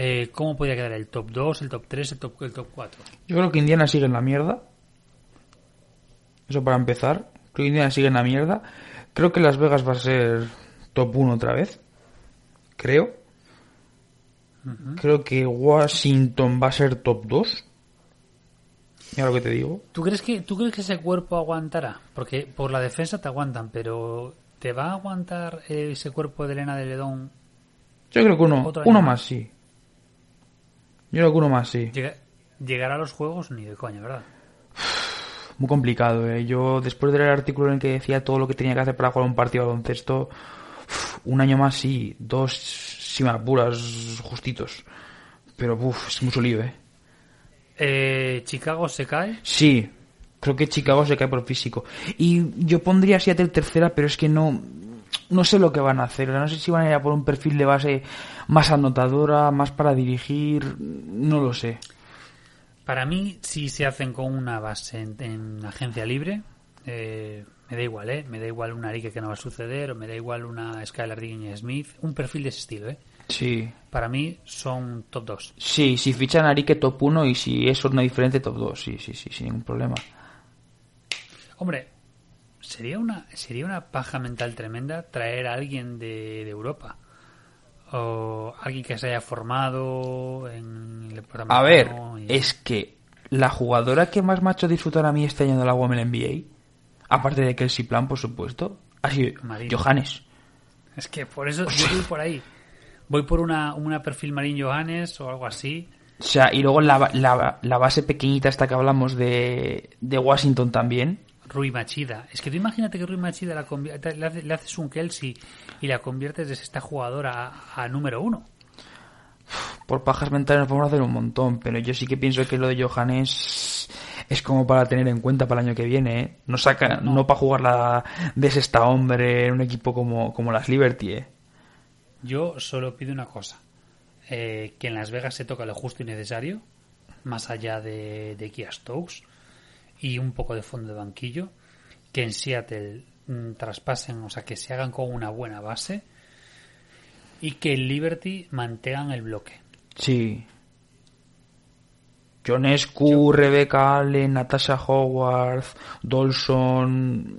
Speaker 2: Eh, ¿Cómo podría quedar el top 2, el top 3, el top, el top 4?
Speaker 3: Yo creo que Indiana sigue en la mierda. Eso para empezar. Creo que Indiana sigue en la mierda. Creo que Las Vegas va a ser top 1 otra vez. Creo. Creo que Washington va a ser top 2. Mira lo que te digo.
Speaker 2: ¿Tú crees que tú crees que ese cuerpo aguantará? Porque por la defensa te aguantan, pero ¿te va a aguantar eh, ese cuerpo de Elena de Ledón?
Speaker 3: Yo creo que uno, uno
Speaker 2: más
Speaker 3: sí. Yo creo que uno más sí.
Speaker 2: Llega- llegar a los juegos ni de coña, ¿verdad?
Speaker 3: Muy complicado, ¿eh? Yo, después de leer el artículo en el que decía todo lo que tenía que hacer para jugar un partido de baloncesto, un año más sí, dos, si me apuras, justitos. Pero, uff, es mucho lío, ¿eh?
Speaker 2: Eh, Chicago se cae.
Speaker 3: Sí, creo que Chicago se cae por físico. Y yo pondría Seattle tercera, pero es que no... no sé lo que van a hacer. No sé si van a ir a por un perfil de base más anotadora, más para dirigir, no lo sé.
Speaker 2: Para mí, si se hacen con una base en, en agencia libre, eh, me da igual, ¿eh? Me da igual una Arique que no va a suceder, o me da igual una Skylar Diggins Smith, un perfil de ese estilo, ¿eh?
Speaker 3: Sí.
Speaker 2: Para mí son top 2.
Speaker 3: Sí, si fichan a Arique top 1 y si es una diferente top 2, sí, sí, sí, sin ningún problema.
Speaker 2: Hombre, sería una, sería una paja mental tremenda traer a alguien de, de Europa. O alguien que se haya formado en el programa.
Speaker 3: A ver,
Speaker 2: y-
Speaker 3: es que la jugadora que más hecho disfrutar a mí este año de la Women NBA, aparte de Kelsey Plan, por supuesto, ha sido
Speaker 2: Marino.
Speaker 3: Johannes.
Speaker 2: Es que por eso yo voy por ahí. Voy por una, una perfil Marín Johannes o algo así.
Speaker 3: O sea, y luego la, la, la base pequeñita esta que hablamos de, de Washington también.
Speaker 2: Rui Machida. Es que tú imagínate que Rui Machida la le, hace- le haces un Kelsey y la conviertes desde esta jugadora a, a número uno.
Speaker 3: Por pajas mentales nos podemos hacer un montón, pero yo sí que pienso que lo de Johannes es como para tener en cuenta para el año que viene, ¿eh? No saca, no, para jugar la de sexta hombre en un equipo como, como las Liberty, ¿eh?
Speaker 2: Yo solo pido una cosa. eh, que en Las Vegas se toca lo justo y necesario, más allá de, de Kia Stokes y un poco de fondo de banquillo. Que en Seattle mm, traspasen, o sea, que se hagan con una buena base y que en Liberty mantengan el bloque.
Speaker 3: Sí. Jonescu, Rebecca Allen, Natasha Howard, Dolson.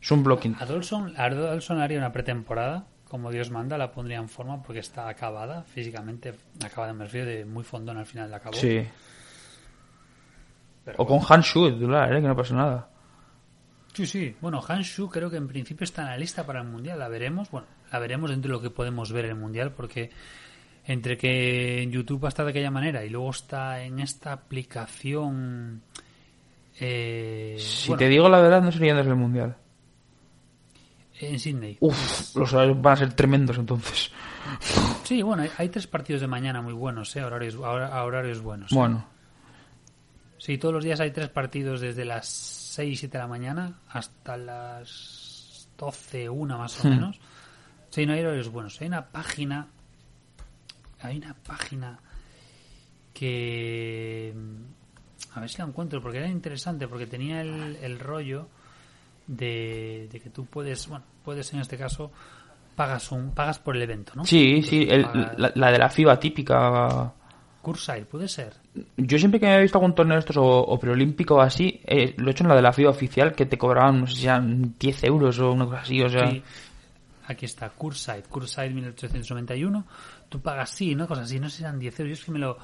Speaker 3: Es un blocking.
Speaker 2: A Dolson, a Dolson haría una pretemporada, como Dios manda, la pondría en forma porque está acabada físicamente, acabada me refiero de muy fondón al final la acabó.
Speaker 3: Sí.
Speaker 2: Pero
Speaker 3: O con Hanshu, titular, ¿eh? Que no pasa nada.
Speaker 2: Sí, sí. Bueno, Hanshu creo que en principio está en la lista para el Mundial. La veremos. Bueno, la veremos dentro de lo que podemos ver en el Mundial porque entre que en YouTube está de aquella manera y luego está en esta aplicación... eh,
Speaker 3: Si
Speaker 2: bueno,
Speaker 3: te digo la verdad, no serían desde el mundial.
Speaker 2: en Sydney.
Speaker 3: Uf, los horarios van a ser tremendos entonces.
Speaker 2: Sí, bueno, hay, hay tres partidos de mañana muy buenos, ¿eh? Horarios, hora- a horarios buenos.
Speaker 3: Bueno,
Speaker 2: Sí, todos los días hay tres partidos desde las 6, 7 de la mañana hasta las 12, 1 más o
Speaker 3: Hmm.
Speaker 2: menos. Sí, no hay horarios buenos. Hay una página. Hay una página que. A ver si la encuentro, porque era interesante, porque tenía el, el rollo de, de que tú puedes, bueno, puedes en este caso, pagas un pagas por el evento, ¿no?
Speaker 3: sí, sí, el-
Speaker 2: Pagas-
Speaker 3: la, la de la FIBA típica.
Speaker 2: Curside, puede ser.
Speaker 3: Yo siempre que me he visto algún torneo de estos o, o preolímpico o así, eh, lo he hecho en la de la FIBA oficial que te cobraban, no sé si eran 10 euros o una cosa así, o sea.
Speaker 2: Sí. Aquí está, Curside, Curside 1891. Tú pagas, sí, ¿no? Cosas así, no sé si eran 10 euros. Yo es que me lo,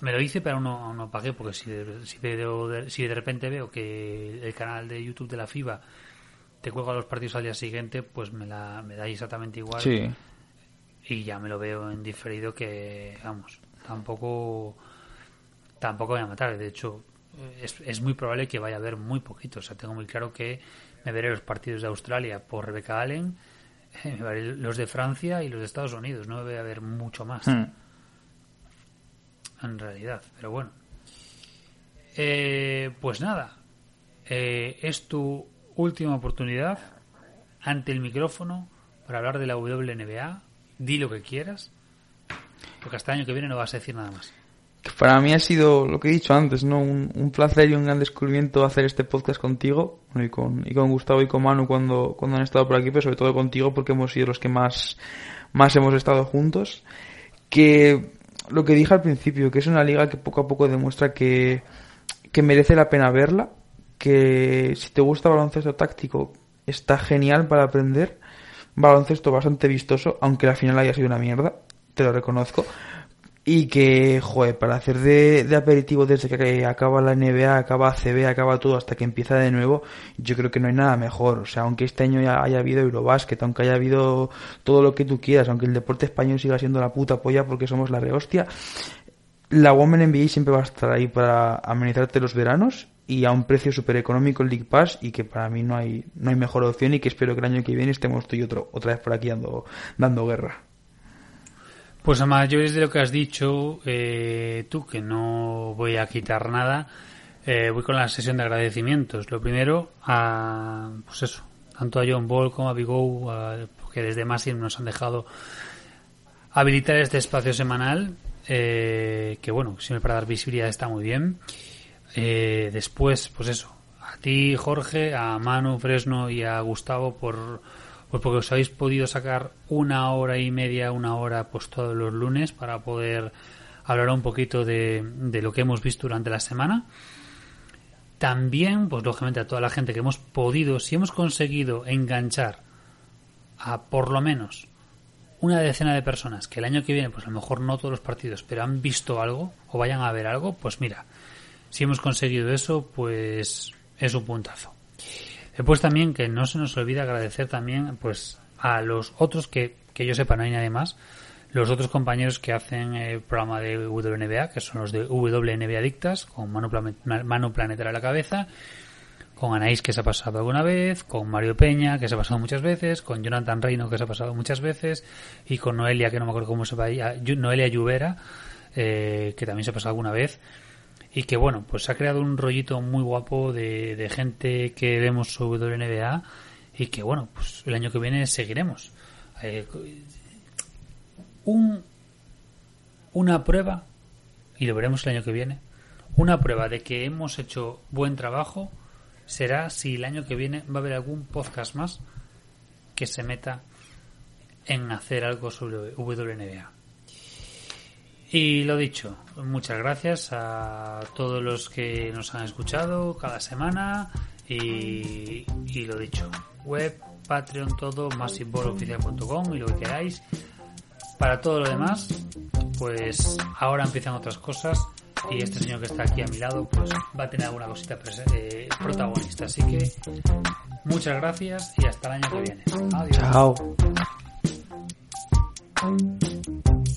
Speaker 2: me lo hice, pero aún no, no pagué, porque si de, si, de, de- si de repente veo que el canal de YouTube de la FIBA te cuelga los partidos al día siguiente, pues me, la, me da exactamente igual.
Speaker 3: Sí.
Speaker 2: Y ya me lo veo en diferido que, vamos, tampoco tampoco voy a matar. De hecho, es, es muy probable que vaya a haber muy poquito. O sea, tengo muy claro que me veré los partidos de Australia por Rebecca Allen, me veré los de Francia y los de Estados Unidos. No voy a ver mucho más,
Speaker 3: Hmm.
Speaker 2: en realidad. Pero bueno. Eh, pues nada. Eh, es tu última oportunidad ante el micrófono para hablar de la WNBA. Di lo que quieras. Porque hasta el año que viene no vas a decir nada más.
Speaker 3: Para mí ha sido lo que he dicho antes, ¿no? Un, placer y un gran descubrimiento hacer este podcast contigo y, con, y con Gustavo y con Manu cuando, cuando han estado por aquí, pero sobre todo contigo porque hemos sido los que más, más hemos estado juntos. Que lo que dije al principio, que es una liga que poco a poco demuestra que, que merece la pena verla, que si te gusta baloncesto táctico está genial para aprender, baloncesto bastante vistoso, aunque la final haya sido una mierda, te lo reconozco. Y que, joder, para hacer de, de aperitivo desde que acaba la NBA, acaba ACB, acaba todo hasta que empieza de nuevo, yo creo que no hay nada mejor. O sea, aunque este año ya haya habido Eurobásquet, aunque haya habido todo lo que tú quieras, aunque el deporte español siga siendo la puta polla porque somos la rehostia, la Women NBA siempre va a estar ahí para amenizarte los veranos y a un precio súper económico el League Pass y que para mí no hay, no hay mejor opción y que espero que el año que viene estemos tú y otro, otra vez por aquí dando, dando guerra.
Speaker 2: Pues a mayores de lo que has dicho, eh, tú, que no voy a quitar nada, eh, voy con la sesión de agradecimientos. Lo primero, a, pues eso, tanto a John Ball como a Bigou, que desde Massive nos han dejado habilitar este espacio semanal, eh, que bueno, siempre para dar visibilidad está muy bien. Eh, después, pues eso, a ti Jorge, a Manu Fresno y a Gustavo por pues porque os habéis podido sacar una hora y media, una hora pues todos los lunes para poder hablar un poquito de, de lo que hemos visto durante la semana. También, pues lógicamente a toda la gente que hemos podido, si hemos conseguido enganchar a por lo menos una decena de personas que el año que viene, pues a lo mejor no todos los partidos, pero han visto algo o vayan a ver algo, pues mira, si hemos conseguido eso, pues es un puntazo. Después también que no se nos olvide agradecer también pues a los otros que, que yo sepa no hay nadie más, los otros compañeros que hacen el programa de WNBA, que son los de WNBA Adictas, con Manu, Plame- Manu Planetera a la cabeza, con Anaís que se ha pasado alguna vez, con Mario Peña que se ha pasado muchas veces, con Jonathan Reino que se ha pasado muchas veces y con Noelia que no me acuerdo cómo se va Noelia Lluvera eh, que también se ha pasado alguna vez y que bueno pues ha creado un rollito muy guapo de, de gente que vemos WNBA y que bueno pues el año que viene seguiremos Eh, un una prueba y lo veremos el año que viene una prueba de que hemos hecho buen trabajo será si el año que viene va a haber algún podcast más que se meta en hacer algo sobre WNBA. Y lo dicho, muchas gracias a todos los que nos han escuchado cada semana y, y lo dicho, web, Patreon, todo, massiveboloficial.com y lo que queráis. Para todo lo demás, pues ahora empiezan otras cosas y este señor que está aquí a mi lado pues va a tener alguna cosita eh, protagonista. Así que muchas gracias y hasta el año que viene. Adiós.
Speaker 3: Chao.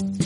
Speaker 5: Thank you.